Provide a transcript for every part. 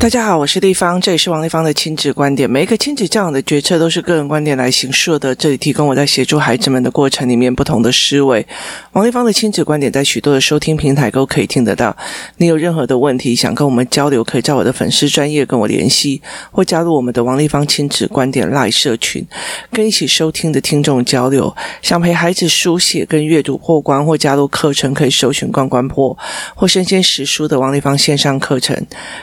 大家好，我是丽芳，这里是王丽芳的亲子观点。每一个亲子教养的决策都是个人观点来形设的。这里提供我在协助孩子们的过程里面不同的思维。王丽芳的亲子观点在许多的收听平台都可以听得到。你有任何的问题想跟我们交流，可以在我的粉丝专业跟我联系，或加入我们的王丽芳亲子观点 LINE 社群，跟一起收听的听众交流。想陪孩子书写跟阅读破关，或加入课程，可以搜寻关关破或生鲜识书的王丽芳线上课程，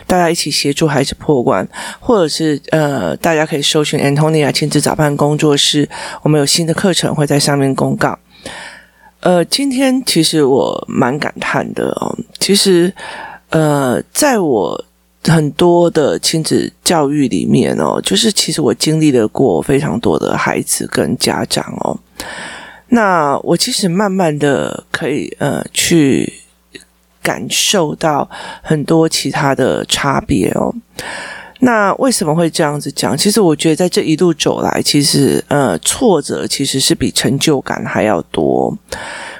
大家一起写。协助孩子破关，或者是呃，大家可以搜寻 Antonia 亲子早班工作室，我们有新的课程会在上面公告。呃，今天其实我蛮感叹的哦，其实呃，在我很多的亲子教育里面哦，就是其实我经历了过非常多的孩子跟家长哦，那我其实慢慢的可以呃去。感受到很多其他的差别哦。那为什么会这样子讲？其实我觉得在这一路走来，其实呃挫折其实是比成就感还要多。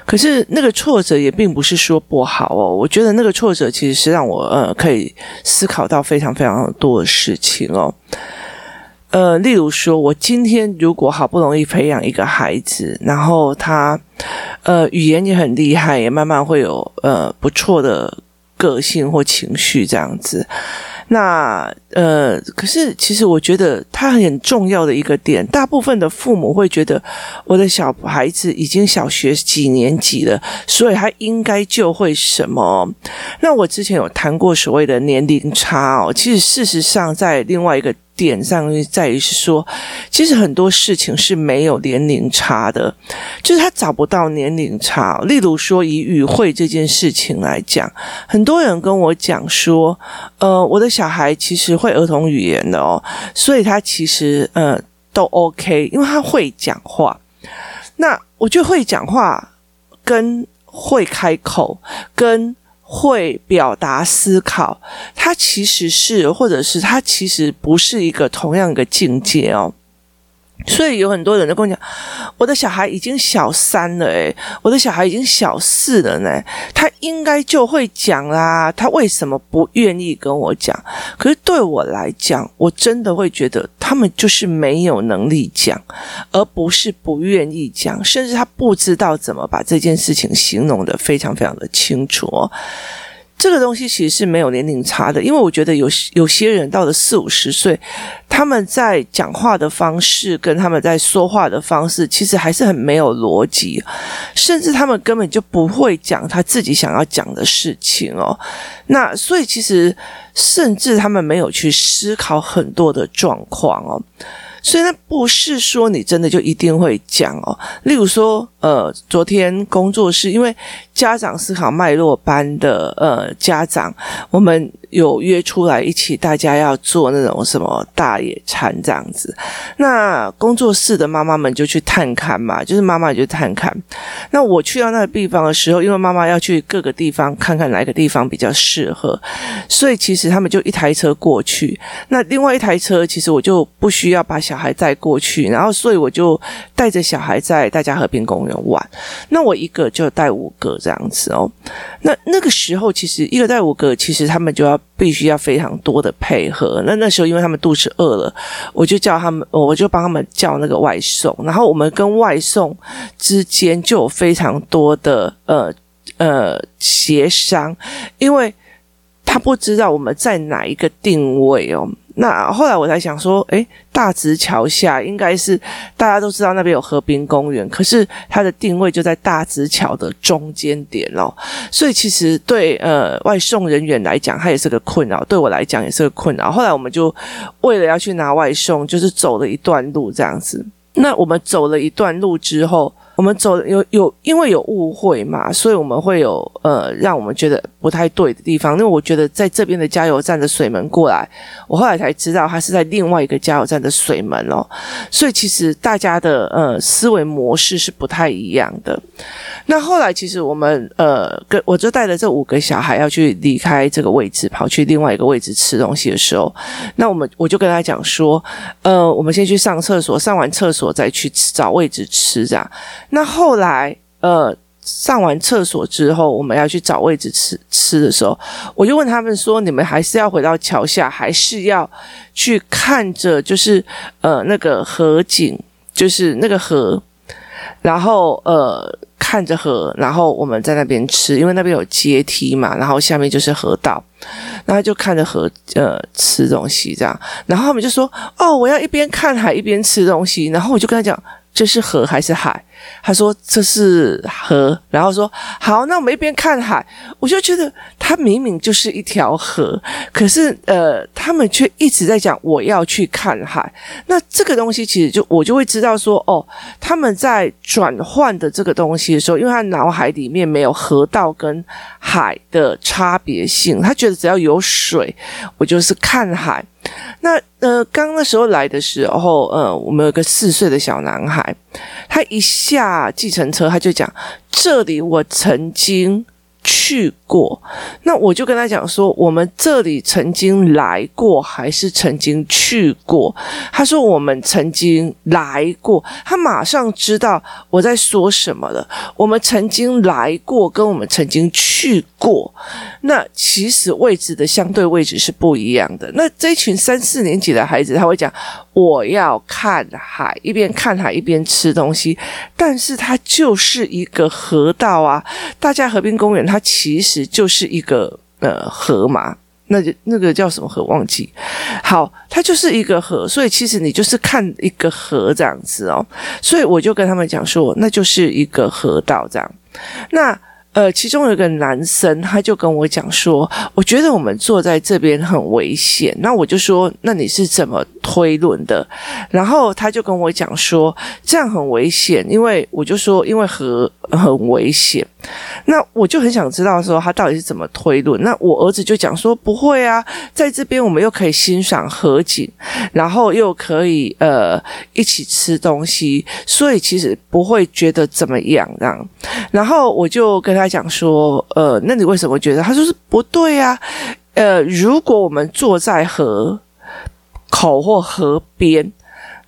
可是那个挫折也并不是说不好哦。我觉得那个挫折其实是让我呃可以思考到非常非常多的事情哦。呃，例如说，我今天如果好不容易培养一个孩子，然后他呃语言也很厉害，也慢慢会有呃不错的个性或情绪这样子。那呃，可是其实我觉得他很重要的一个点，大部分的父母会觉得我的小孩子已经小学几年级了，所以他应该就会什么。那我之前有谈过所谓的年龄差哦，其实事实上在另外一个。点上在于是说，其实很多事情是没有年龄差的，就是他找不到年龄差。例如说，以语汇这件事情来讲，很多人跟我讲说，呃，我的小孩其实会儿童语言的哦，所以他其实呃都 OK，因为他会讲话。那我觉得会讲话跟会开口跟。会表达思考，它其实是，或者是它其实不是一个同样一个境界哦。所以有很多人都跟我讲，我的小孩已经小三了，诶，我的小孩已经小四了呢，他应该就会讲啦，他为什么不愿意跟我讲？可是对我来讲，我真的会觉得他们就是没有能力讲，而不是不愿意讲，甚至他不知道怎么把这件事情形容得非常非常的清楚哦。这个东西其实是没有年龄差的，因为我觉得有有些人到了四五十岁，他们在讲话的方式跟他们在说话的方式，其实还是很没有逻辑，甚至他们根本就不会讲他自己想要讲的事情哦。那所以其实甚至他们没有去思考很多的状况哦。所以那不是说你真的就一定会讲哦。例如说，呃，昨天工作室因为家长思考脉络班的呃家长，我们有约出来一起，大家要做那种什么大野餐这样子。那工作室的妈妈们就去探看嘛，就是妈妈就探看。那我去到那个地方的时候，因为妈妈要去各个地方看看哪个地方比较适合，所以其实他们就一台车过去。那另外一台车，其实我就不需要把小孩带过去，然后所以我就带着小孩在大家和平公园玩。那我一个就带五个这样子哦。那那个时候其实一个带五个，其实他们就要必须要非常多的配合。那那时候因为他们肚子饿了，我就叫他们，我就帮他们叫那个外送。然后我们跟外送之间就有非常多的呃呃协商，因为他不知道我们在哪一个定位哦。那后来我才想说，诶，大直桥下应该是大家都知道那边有河滨公园，可是它的定位就在大直桥的中间点哦，所以其实对呃外送人员来讲，它也是个困扰；对我来讲也是个困扰。后来我们就为了要去拿外送，就是走了一段路这样子。那我们走了一段路之后。我们走有有，因为有误会嘛，所以我们会有呃，让我们觉得不太对的地方。因为我觉得在这边的加油站的水门过来，我后来才知道他是在另外一个加油站的水门哦。所以其实大家的呃思维模式是不太一样的。那后来其实我们呃跟我就带着这五个小孩要去离开这个位置，跑去另外一个位置吃东西的时候，那我们我就跟他讲说，呃，我们先去上厕所，上完厕所再去找位置吃这样。那后来，呃，上完厕所之后，我们要去找位置吃吃的时候，我就问他们说：“你们还是要回到桥下，还是要去看着就是呃那个河景，就是那个河，然后呃。”看着河，然后我们在那边吃，因为那边有阶梯嘛，然后下面就是河道，然后就看着河，呃，吃东西这样，然后他们就说：“哦，我要一边看海一边吃东西。”然后我就跟他讲。这是河还是海？他说这是河，然后说好，那我们一边看海，我就觉得他明明就是一条河，可是呃，他们却一直在讲我要去看海。那这个东西其实就我就会知道说，哦，他们在转换的这个东西的时候，因为他脑海里面没有河道跟海的差别性，他觉得只要有水，我就是看海。那呃，刚那时候来的时候，呃，我们有个四岁的小男孩，他一下计程车，他就讲：“这里我曾经。”去过，那我就跟他讲说，我们这里曾经来过还是曾经去过？他说我们曾经来过，他马上知道我在说什么了。我们曾经来过，跟我们曾经去过，那其实位置的相对位置是不一样的。那这一群三四年级的孩子，他会讲。我要看海，一边看海一边吃东西，但是它就是一个河道啊！大家河滨公园它其实就是一个呃河嘛，那就那个叫什么河忘记。好，它就是一个河，所以其实你就是看一个河这样子哦。所以我就跟他们讲说，那就是一个河道这样。那。呃，其中有一个男生，他就跟我讲说，我觉得我们坐在这边很危险。那我就说，那你是怎么推论的？然后他就跟我讲说，这样很危险，因为我就说，因为河很危险。那我就很想知道说他到底是怎么推论。那我儿子就讲说，不会啊，在这边我们又可以欣赏河景，然后又可以呃一起吃东西，所以其实不会觉得怎么样这样。然后我就跟他讲说，呃，那你为什么觉得？他说是不对啊，呃，如果我们坐在河口或河边。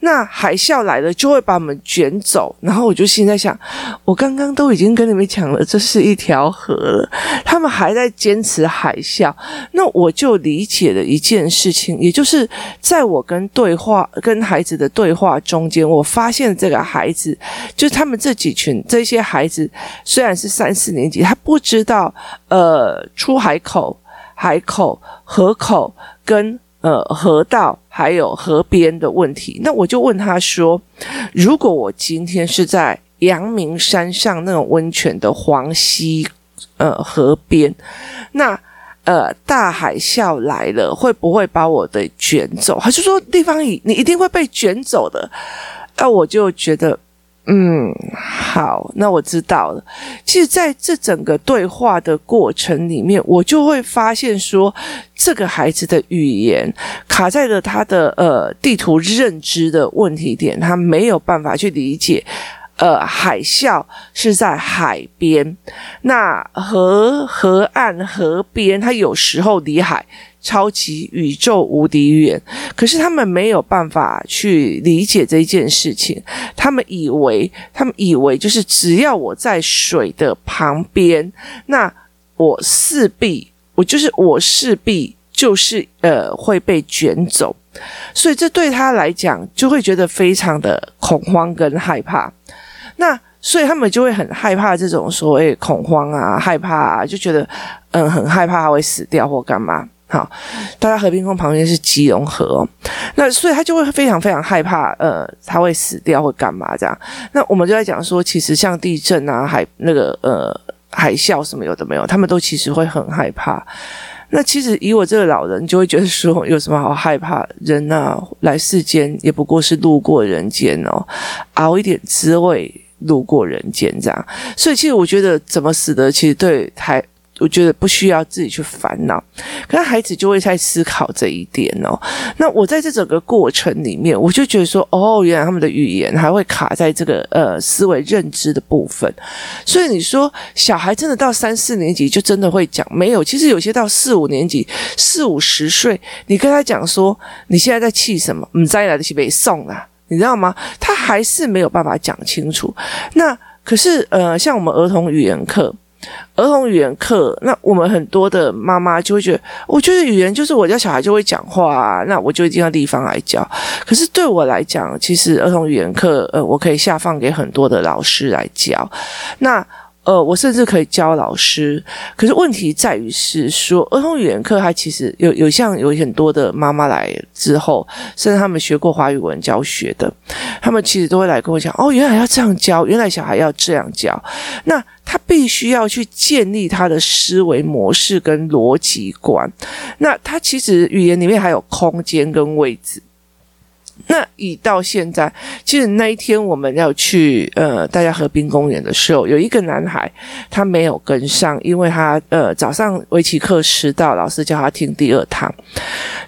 那海啸来了，就会把我们卷走。然后我就心在想，我刚刚都已经跟你们讲了，这是一条河了，他们还在坚持海啸。那我就理解了一件事情，也就是在我跟对话、跟孩子的对话中间，我发现这个孩子，就是他们这几群这些孩子，虽然是三四年级，他不知道呃出海口、海口、河口跟。呃，河道还有河边的问题，那我就问他说：如果我今天是在阳明山上那种温泉的黄溪呃河边，那呃大海啸来了，会不会把我的卷走？他就说：地方你你一定会被卷走的。那我就觉得。嗯，好，那我知道了。其实，在这整个对话的过程里面，我就会发现说，这个孩子的语言卡在了他的呃地图认知的问题点，他没有办法去理解，呃，海啸是在海边，那河河岸河边，他有时候离海。超级宇宙无敌远，可是他们没有办法去理解这件事情。他们以为，他们以为就是只要我在水的旁边，那我势必，我就是我势必就是呃会被卷走。所以这对他来讲就会觉得非常的恐慌跟害怕。那所以他们就会很害怕这种所谓恐慌啊、害怕啊，就觉得嗯很害怕他会死掉或干嘛。好，大家和平公旁边是基隆河，那所以他就会非常非常害怕，呃，他会死掉或干嘛这样。那我们就在讲说，其实像地震啊、海那个呃海啸什么有的没有，他们都其实会很害怕。那其实以我这个老人就会觉得说，有什么好害怕？人啊，来世间也不过是路过人间哦，熬一点滋味，路过人间这样。所以其实我觉得怎么死的，其实对台。我觉得不需要自己去烦恼，可是孩子就会在思考这一点哦。那我在这整个过程里面，我就觉得说，哦，原来他们的语言还会卡在这个呃思维认知的部分。所以你说小孩真的到三四年级就真的会讲没有？其实有些到四五年级，四五十岁，你跟他讲说你现在在气什么？唔知来得及被送啊，你知道吗？他还是没有办法讲清楚。那。可是呃，像我们儿童语言课。儿童语言课，那我们很多的妈妈就会觉得，我觉得语言就是我家小孩就会讲话啊，那我就一定要地方来教。可是对我来讲，其实儿童语言课，呃，我可以下放给很多的老师来教。那。呃，我甚至可以教老师，可是问题在于是说，儿童语言课它其实有有像有很多的妈妈来之后，甚至他们学过华语文教学的，他们其实都会来跟我讲，哦，原来要这样教，原来小孩要这样教，那他必须要去建立他的思维模式跟逻辑观，那他其实语言里面还有空间跟位置。那以到现在，其实那一天我们要去呃大家河滨公园的时候，有一个男孩他没有跟上，因为他呃早上围棋课迟到，老师叫他听第二堂。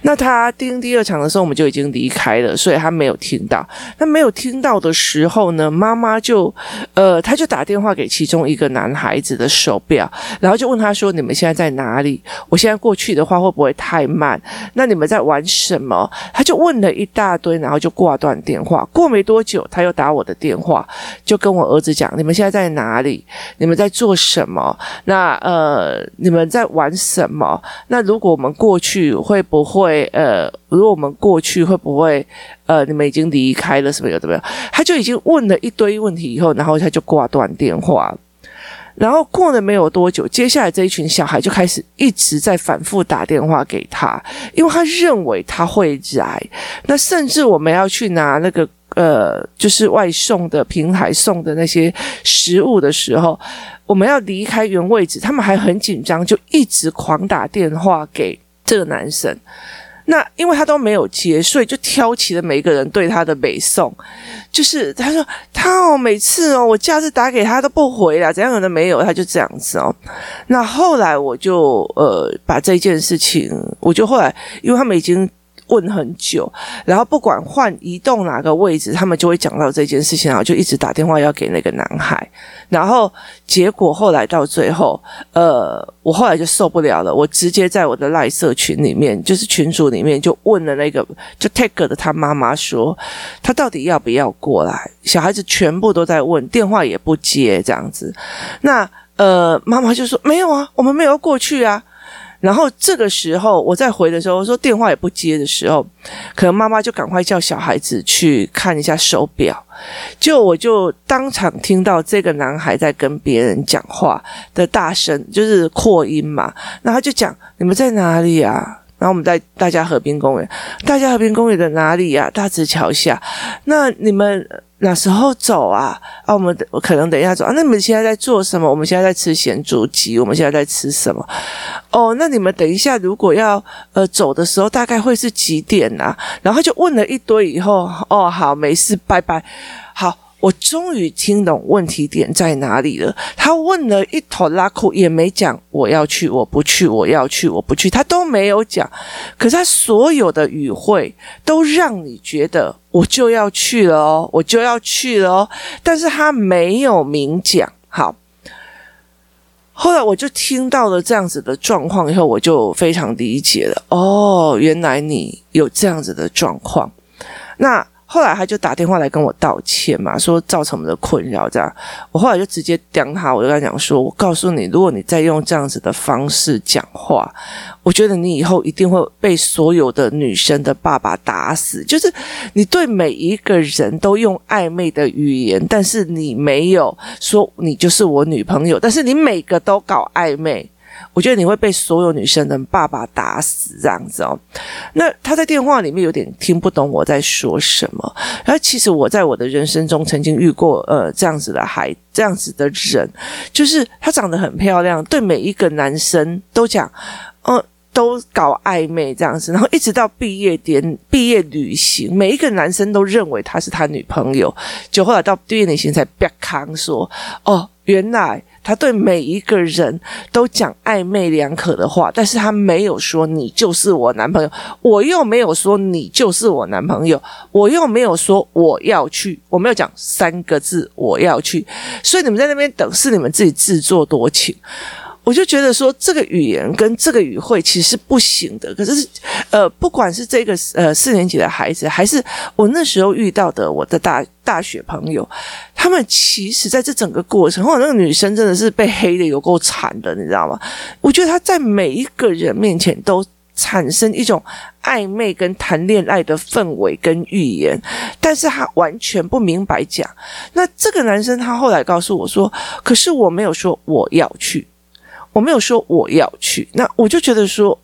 那他听第二场的时候，我们就已经离开了，所以他没有听到。那没有听到的时候呢，妈妈就呃他就打电话给其中一个男孩子的手表，然后就问他说：“你们现在在哪里？我现在过去的话会不会太慢？那你们在玩什么？”他就问了一大堆。然后就挂断电话，过没多久，他又打我的电话，就跟我儿子讲：“你们现在在哪里？你们在做什么？那呃，你们在玩什么？那如果我们过去，会不会呃，如果我们过去，会不会呃，你们已经离开了什么有怎么样？他就已经问了一堆问题以后，然后他就挂断电话。然后过了没有多久，接下来这一群小孩就开始一直在反复打电话给他，因为他认为他会来。那甚至我们要去拿那个呃，就是外送的平台送的那些食物的时候，我们要离开原位置，他们还很紧张，就一直狂打电话给这个男生。那因为他都没有接，所以就挑起了每一个人对他的北宋。就是他说他哦，每次哦，我假日打给他都不回来，怎样可能没有？他就这样子哦。那后来我就呃把这件事情，我就后来因为他们已经。问很久，然后不管换移动哪个位置，他们就会讲到这件事情，然后就一直打电话要给那个男孩，然后结果后来到最后，呃，我后来就受不了了，我直接在我的赖社群里面，就是群组里面就问了那个就 take 的他妈妈说，他到底要不要过来？小孩子全部都在问，电话也不接这样子，那呃，妈妈就说没有啊，我们没有过去啊。然后这个时候我在回的时候说电话也不接的时候，可能妈妈就赶快叫小孩子去看一下手表，就我就当场听到这个男孩在跟别人讲话的大声，就是扩音嘛。然后他就讲：“你们在哪里啊？”然后我们在大家河滨公园，大家河滨公园的哪里呀？大直桥下。那你们。哪时候走啊？啊，我们我可能等一下走啊。那你们现在在做什么？我们现在在吃咸猪鸡。我们现在在吃什么？哦，那你们等一下如果要呃走的时候，大概会是几点啊？然后就问了一堆以后，哦，好，没事，拜拜，我终于听懂问题点在哪里了。他问了一头拉库，也没讲我要去，我不去，我要去，我不去，他都没有讲。可是他所有的语汇都让你觉得我就要去了哦，我就要去了哦。但是他没有明讲。好，后来我就听到了这样子的状况以后，我就非常理解了。哦，原来你有这样子的状况。那。后来他就打电话来跟我道歉嘛，说造成我们的困扰这样。我后来就直接刁他，我就跟他讲说：“我告诉你，如果你再用这样子的方式讲话，我觉得你以后一定会被所有的女生的爸爸打死。就是你对每一个人都用暧昧的语言，但是你没有说你就是我女朋友，但是你每个都搞暧昧。”我觉得你会被所有女生的爸爸打死这样子哦。那他在电话里面有点听不懂我在说什么。然后其实我在我的人生中曾经遇过呃这样子的孩这样子的人，就是她长得很漂亮，对每一个男生都讲，嗯，都搞暧昧这样子。然后一直到毕业典毕业旅行，每一个男生都认为她是他女朋友。就后来到毕业旅行才别康说哦，原来。他对每一个人都讲暧昧两可的话，但是他没有说你就是我男朋友，我又没有说你就是我男朋友，我又没有说我要去，我没有讲三个字我要去，所以你们在那边等是你们自己自作多情。我就觉得说，这个语言跟这个语汇其实是不行的。可是，呃，不管是这个呃四年级的孩子，还是我那时候遇到的我的大大学朋友，他们其实在这整个过程，或者那个女生真的是被黑的有够惨的，你知道吗？我觉得她在每一个人面前都产生一种暧昧跟谈恋爱的氛围跟语言，但是他完全不明白讲。那这个男生他后来告诉我说：“可是我没有说我要去。”我没有说我要去，那我就觉得说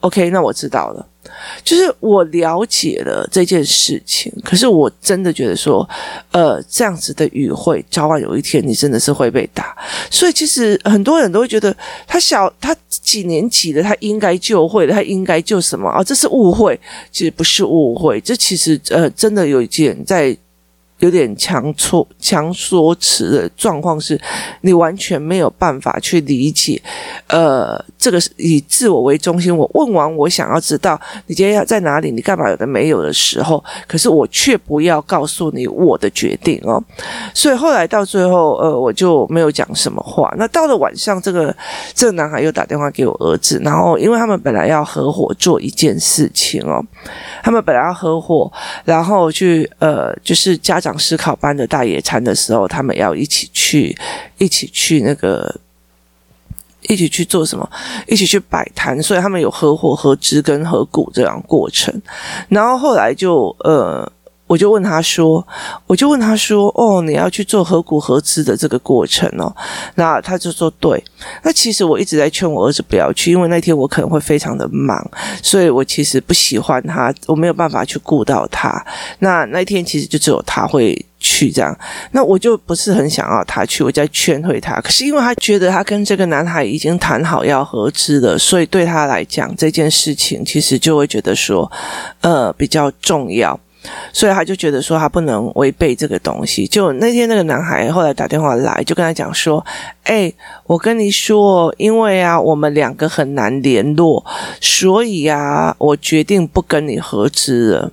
，OK，那我知道了，就是我了解了这件事情。可是我真的觉得说，呃，这样子的语汇，早晚有一天你真的是会被打。所以其实很多人都会觉得，他小他几年级的，他应该就会了，他应该就什么啊？这是误会，其实不是误会，这其实呃，真的有一件在。有点强措强说辞的状况是，你完全没有办法去理解，呃，这个是以自我为中心。我问完我想要知道你今天要在哪里，你干嘛有的没有的时候，可是我却不要告诉你我的决定哦。所以后来到最后，呃，我就没有讲什么话。那到了晚上，这个这个男孩又打电话给我儿子，然后因为他们本来要合伙做一件事情哦，他们本来要合伙，然后去呃，就是家长。思考班的大野餐的时候，他们要一起去，一起去那个，一起去做什么？一起去摆摊，所以他们有合伙、合资跟合股这样过程。然后后来就呃。我就问他说，我就问他说，哦，你要去做合股合资的这个过程哦？那他就说对。那其实我一直在劝我儿子不要去，因为那天我可能会非常的忙，所以我其实不喜欢他，我没有办法去顾到他。那那天其实就只有他会去这样，那我就不是很想要他去，我在劝退他。可是因为他觉得他跟这个男孩已经谈好要合资了，所以对他来讲这件事情其实就会觉得说，呃，比较重要。所以他就觉得说他不能违背这个东西。就那天那个男孩后来打电话来，就跟他讲说：“哎，我跟你说，因为啊，我们两个很难联络，所以啊，我决定不跟你合资了。”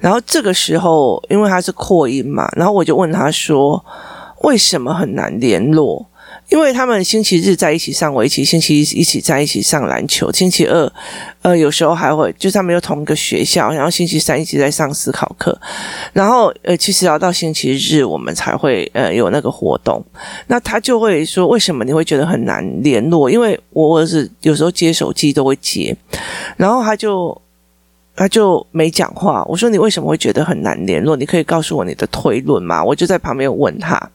然后这个时候，因为他是扩音嘛，然后我就问他说：“为什么很难联络？”因为他们星期日在一起上围棋，星期一一起在一起上篮球，星期二，呃，有时候还会就是他们有同一个学校，然后星期三一起在上思考课，然后呃，其实要到星期日我们才会呃有那个活动。那他就会说，为什么你会觉得很难联络？因为我儿子有时候接手机都会接，然后他就他就没讲话。我说你为什么会觉得很难联络？你可以告诉我你的推论吗？我就在旁边问他。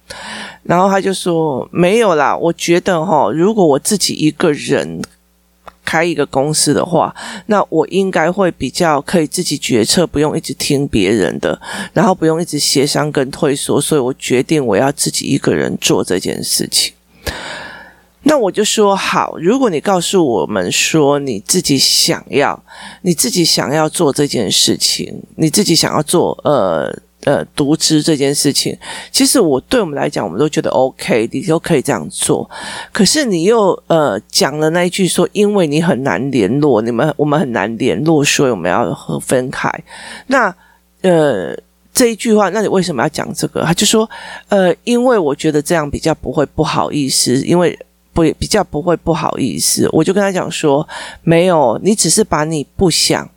然后他就说没有啦，我觉得哈，如果我自己一个人开一个公司的话，那我应该会比较可以自己决策，不用一直听别人的，然后不用一直协商跟退缩，所以我决定我要自己一个人做这件事情。那我就说好，如果你告诉我们说你自己想要，你自己想要做这件事情，你自己想要做呃。呃，独资这件事情，其实我对我们来讲，我们都觉得 OK，你都可以这样做。可是你又呃讲了那一句说，因为你很难联络，你们我们很难联络，所以我们要和分开。那呃这一句话，那你为什么要讲这个？他就说呃，因为我觉得这样比较不会不好意思，因为不比较不会不好意思。我就跟他讲说，没有，你只是把你不想。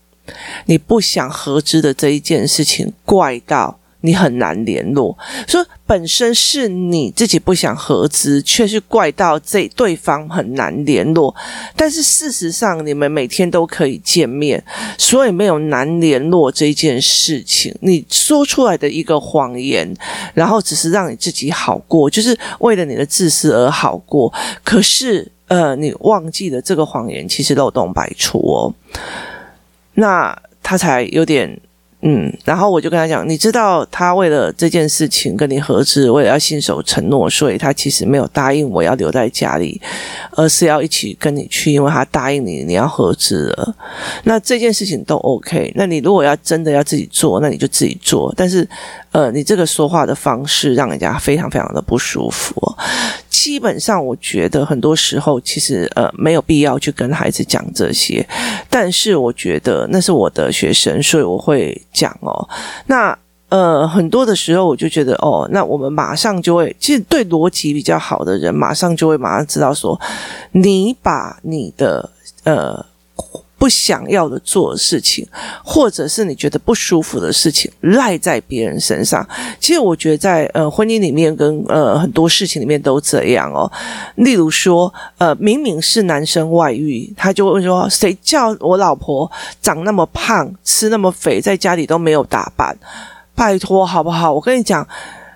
你不想合资的这一件事情，怪到你很难联络。说本身是你自己不想合资，却是怪到这对方很难联络。但是事实上，你们每天都可以见面，所以没有难联络这件事情。你说出来的一个谎言，然后只是让你自己好过，就是为了你的自私而好过。可是，呃，你忘记了这个谎言其实漏洞百出哦。那他才有点嗯，然后我就跟他讲，你知道他为了这件事情跟你合资，为了要信守承诺，所以他其实没有答应我要留在家里，而是要一起跟你去，因为他答应你你要合资了。那这件事情都 OK，那你如果要真的要自己做，那你就自己做。但是呃，你这个说话的方式让人家非常非常的不舒服。基本上，我觉得很多时候其实呃没有必要去跟孩子讲这些，但是我觉得那是我的学生，所以我会讲哦。那呃，很多的时候我就觉得，哦，那我们马上就会，其实对逻辑比较好的人，马上就会马上知道说，你把你的呃。不想要的做的事情，或者是你觉得不舒服的事情，赖在别人身上。其实我觉得在呃婚姻里面跟呃很多事情里面都这样哦。例如说，呃明明是男生外遇，他就会说，谁叫我老婆长那么胖，吃那么肥，在家里都没有打扮，拜托好不好？我跟你讲。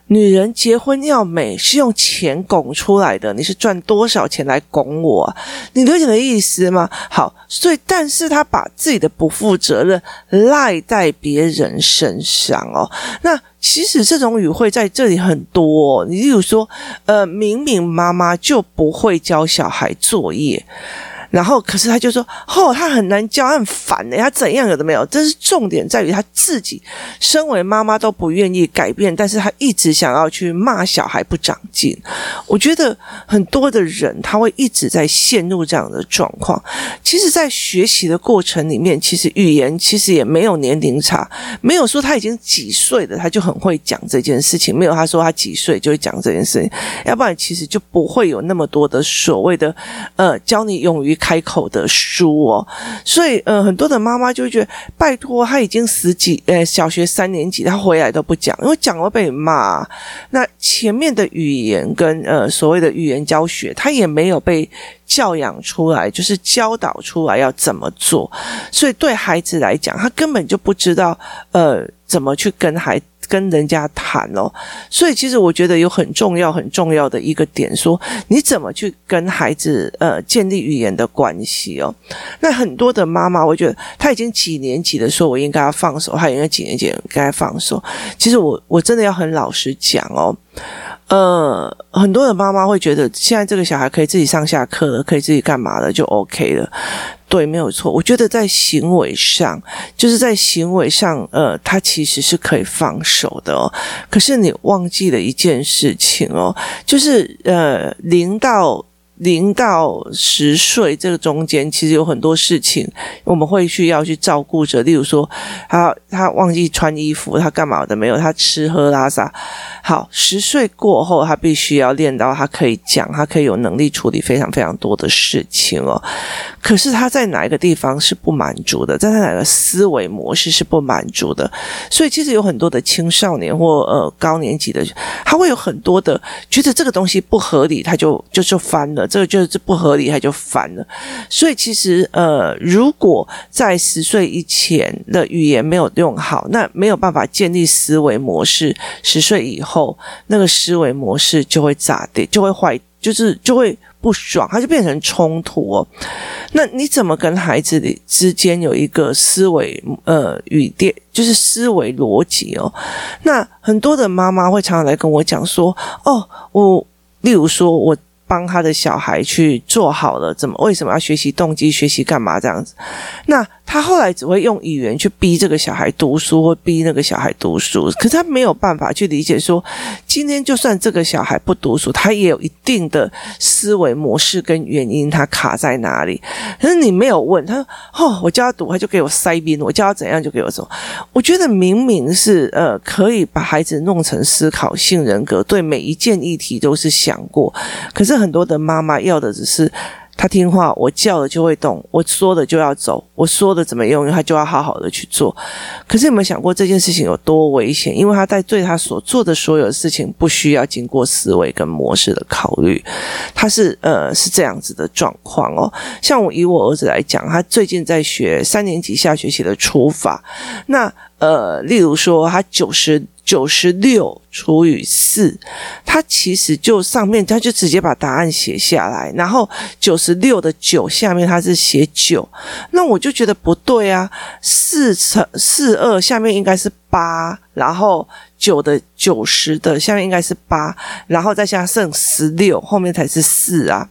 女人结婚要美是用钱拱出来的，你是赚多少钱来拱我？你了解的意思吗？好，所以但是他把自己的不负责任赖在别人身上哦。那其实这种语汇在这里很多，你例如说，呃，明明妈妈就不会教小孩作业。然后，可是他就说：“哦，他很难教，很烦的。他怎样有的没有？这是重点在于他自己，身为妈妈都不愿意改变，但是他一直想要去骂小孩不长进。我觉得很多的人他会一直在陷入这样的状况。其实，在学习的过程里面，其实语言其实也没有年龄差，没有说他已经几岁了，他就很会讲这件事情，没有他说他几岁就会讲这件事情，要不然其实就不会有那么多的所谓的呃，教你勇于。”开口的书哦，所以呃，很多的妈妈就觉得，拜托，他已经十几呃小学三年级，他回来都不讲，因为讲了被骂。那前面的语言跟呃所谓的语言教学，他也没有被教养出来，就是教导出来要怎么做，所以对孩子来讲，他根本就不知道呃怎么去跟孩。跟人家谈哦，所以其实我觉得有很重要、很重要的一个点，说你怎么去跟孩子呃建立语言的关系哦。那很多的妈妈，我觉得他已经几年级的时候，我应该要放手；他应该几年级应该放手。其实我我真的要很老实讲哦。呃，很多的妈妈会觉得，现在这个小孩可以自己上下课了，可以自己干嘛了，就 OK 了。对，没有错。我觉得在行为上，就是在行为上，呃，他其实是可以放手的哦。可是你忘记了一件事情哦，就是呃，零到。零到十岁这个中间，其实有很多事情我们会需要去照顾着。例如说，他他忘记穿衣服，他干嘛的没有？他吃喝拉撒。好，十岁过后，他必须要练到他可以讲，他可以有能力处理非常非常多的事情哦。可是他在哪一个地方是不满足的？在他哪个思维模式是不满足的？所以其实有很多的青少年或呃高年级的，他会有很多的觉得这个东西不合理，他就就就翻了。这个就是不合理，他就烦了。所以其实，呃，如果在十岁以前的语言没有用好，那没有办法建立思维模式。十岁以后，那个思维模式就会咋地，就会坏，就是就会不爽，它就变成冲突哦。那你怎么跟孩子之间有一个思维呃语电，就是思维逻辑哦？那很多的妈妈会常常来跟我讲说：“哦，我例如说我。”帮他的小孩去做好了，怎么为什么要学习动机？学习干嘛这样子？那。他后来只会用语言去逼这个小孩读书，或逼那个小孩读书。可是他没有办法去理解说，今天就算这个小孩不读书，他也有一定的思维模式跟原因，他卡在哪里？可是你没有问他，哦，我教他读，他就给我塞宾；我教他怎样，就给我说。我觉得明明是呃，可以把孩子弄成思考性人格，对每一件议题都是想过。可是很多的妈妈要的只是。他听话，我叫了就会动，我说的就要走，我说的怎么用，他就要好好的去做。可是有没有想过这件事情有多危险？因为他在对他所做的所有事情，不需要经过思维跟模式的考虑，他是呃是这样子的状况哦。像我以我儿子来讲，他最近在学三年级下学期的除法，那呃，例如说他九十。九十六除以四，他其实就上面他就直接把答案写下来，然后九十六的九下面他是写九，那我就觉得不对啊，四乘四二下面应该是八，然后九的九十的下面应该是八，然后再加上十六后面才是四啊。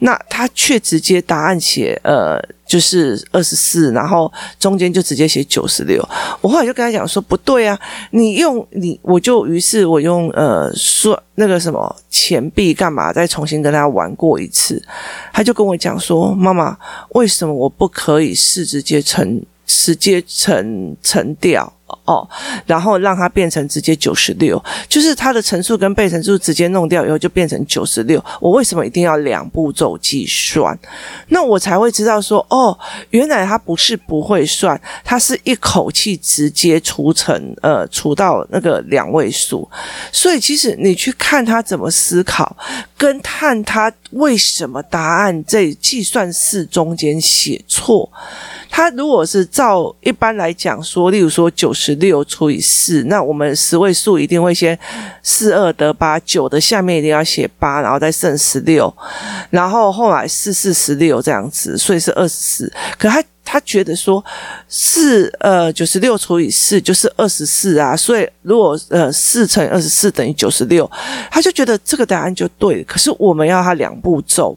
那他却直接答案写呃，就是二十四，然后中间就直接写九十六。我后来就跟他讲说不对啊，你用你我就于是我用呃说那个什么钱币干嘛，再重新跟他玩过一次。他就跟我讲说，妈妈，为什么我不可以是直接乘，直接乘乘掉？哦，然后让它变成直接九十六，就是它的乘数跟被乘数直接弄掉以后就变成九十六。我为什么一定要两步骤计算？那我才会知道说，哦，原来它不是不会算，它是一口气直接除成呃除到那个两位数。所以其实你去看他怎么思考，跟看他为什么答案在计算式中间写错。他如果是照一般来讲说，例如说九十六除以四，那我们十位数一定会先四二得八，九的下面一定要写八，然后再剩十六，然后后来四四十六这样子，所以是二十四。可他他觉得说四呃九十六除以四就是二十四啊，所以如果呃四乘以二十四等于九十六，他就觉得这个答案就对了。可是我们要他两步骤，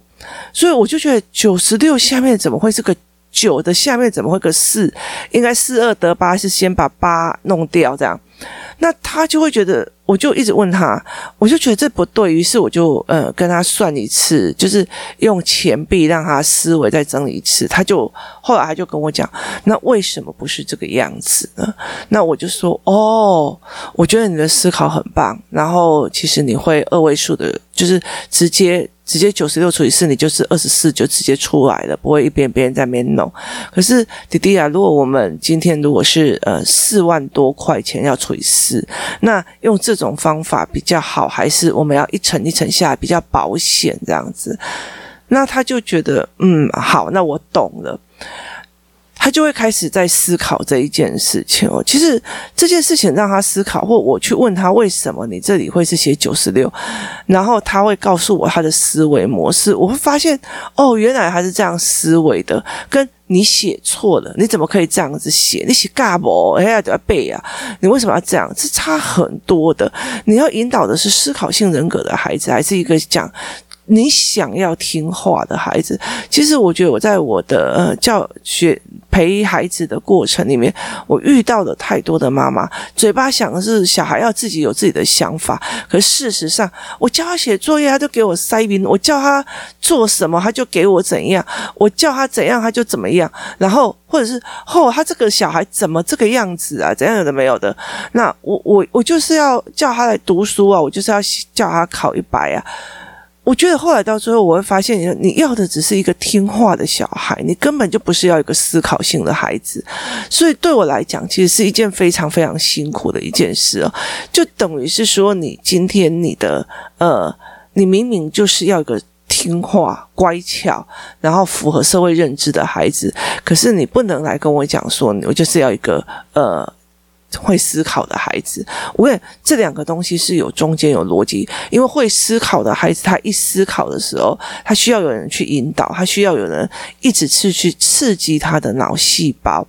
所以我就觉得九十六下面怎么会是个？九的下面怎么会个四？应该四二得八，是先把八弄掉这样。那他就会觉得，我就一直问他，我就觉得这不对，于是我就呃跟他算一次，就是用钱币让他思维再整理一次。他就后来他就跟我讲，那为什么不是这个样子呢？那我就说，哦，我觉得你的思考很棒，然后其实你会二位数的，就是直接。直接九十六除以四，你就是二十四，就直接出来了，不会一边边在那边弄。可是弟弟啊，如果我们今天如果是呃四万多块钱要除以四，那用这种方法比较好，还是我们要一层一层下来比较保险这样子？那他就觉得嗯好，那我懂了。他就会开始在思考这一件事情哦。其实这件事情让他思考，或我去问他为什么你这里会是写九十六，然后他会告诉我他的思维模式。我会发现哦，原来他是这样思维的，跟你写错了，你怎么可以这样子写？你写嘎不？哎呀，都要背啊！你为什么要这样？是差很多的。你要引导的是思考性人格的孩子，还是一个讲？你想要听话的孩子，其实我觉得我在我的呃教学陪孩子的过程里面，我遇到了太多的妈妈，嘴巴想的是小孩要自己有自己的想法，可事实上，我叫他写作业，他就给我塞饼；我叫他做什么，他就给我怎样；我叫他怎样，他就怎么样。然后或者是哦，他这个小孩怎么这个样子啊？怎样有的没有的？那我我我就是要叫他来读书啊，我就是要叫他考一百啊。我觉得后来到最后，我会发现，你你要的只是一个听话的小孩，你根本就不是要一个思考性的孩子。所以对我来讲，其实是一件非常非常辛苦的一件事哦。就等于是说，你今天你的呃，你明明就是要一个听话、乖巧，然后符合社会认知的孩子，可是你不能来跟我讲说，我就是要一个呃。会思考的孩子，我也这两个东西是有中间有逻辑，因为会思考的孩子，他一思考的时候，他需要有人去引导，他需要有人一直去去刺激他的脑细胞，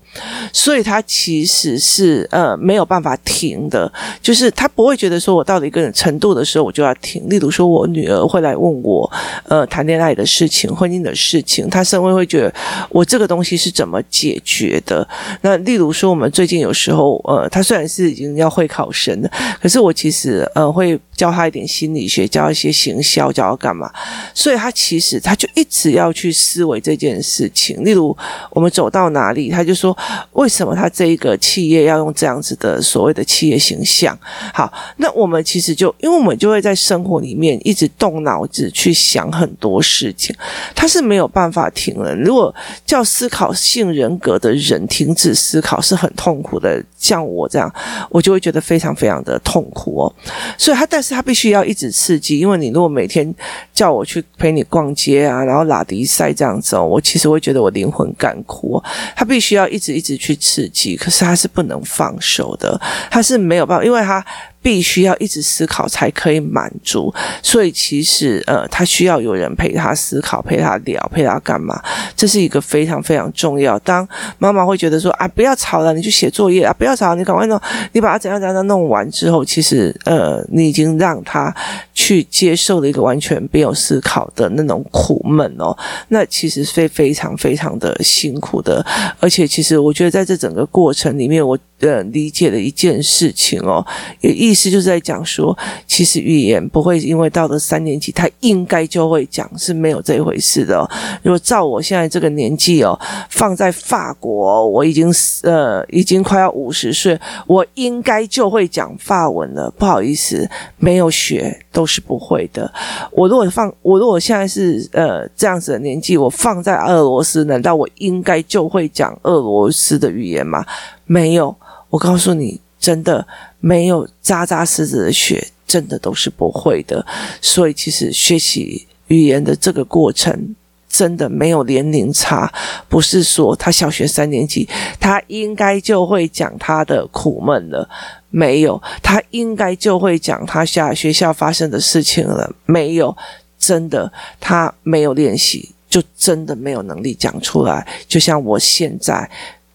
所以他其实是呃没有办法停的，就是他不会觉得说我到了一个程度的时候我就要停。例如说，我女儿会来问我呃谈恋爱的事情、婚姻的事情，他甚至会觉得我这个东西是怎么解决的。那例如说，我们最近有时候呃。他虽然是已经要会考生了，可是我其实呃会教他一点心理学，教一些行销，教他干嘛？所以他其实他就一直要去思维这件事情。例如我们走到哪里，他就说为什么他这一个企业要用这样子的所谓的企业形象？好，那我们其实就因为我们就会在生活里面一直动脑子去想很多事情，他是没有办法停了。如果叫思考性人格的人停止思考是很痛苦的，像我。我这样，我就会觉得非常非常的痛苦哦。所以他，但是他必须要一直刺激，因为你如果每天叫我去陪你逛街啊，然后拉迪赛这样子，我其实会觉得我灵魂干枯。他必须要一直一直去刺激，可是他是不能放手的，他是没有办法，因为他。必须要一直思考才可以满足，所以其实呃，他需要有人陪他思考，陪他聊，陪他干嘛？这是一个非常非常重要。当妈妈会觉得说啊，不要吵了，你去写作业啊，不要吵，你赶快弄，你把它怎样怎样弄完之后，其实呃，你已经让他去接受了一个完全没有思考的那种苦闷哦。那其实非非常非常的辛苦的，而且其实我觉得在这整个过程里面，我呃理解了一件事情哦，也一。意思就是在讲说，其实语言不会因为到了三年级他应该就会讲，是没有这一回事的。如果照我现在这个年纪哦，放在法国，我已经呃已经快要五十岁，我应该就会讲法文了。不好意思，没有学都是不会的。我如果放我如果现在是呃这样子的年纪，我放在俄罗斯，难道我应该就会讲俄罗斯的语言吗？没有，我告诉你。真的没有扎扎实实的学，真的都是不会的。所以，其实学习语言的这个过程，真的没有年龄差。不是说他小学三年级，他应该就会讲他的苦闷了，没有，他应该就会讲他下学校发生的事情了，没有。真的，他没有练习，就真的没有能力讲出来。就像我现在。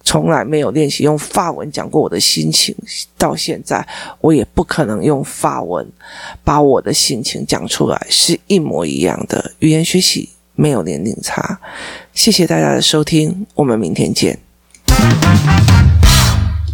从来没有练习用法文讲过我的心情，到现在我也不可能用法文把我的心情讲出来，是一模一样的。语言学习没有年龄差。谢谢大家的收听，我们明天见。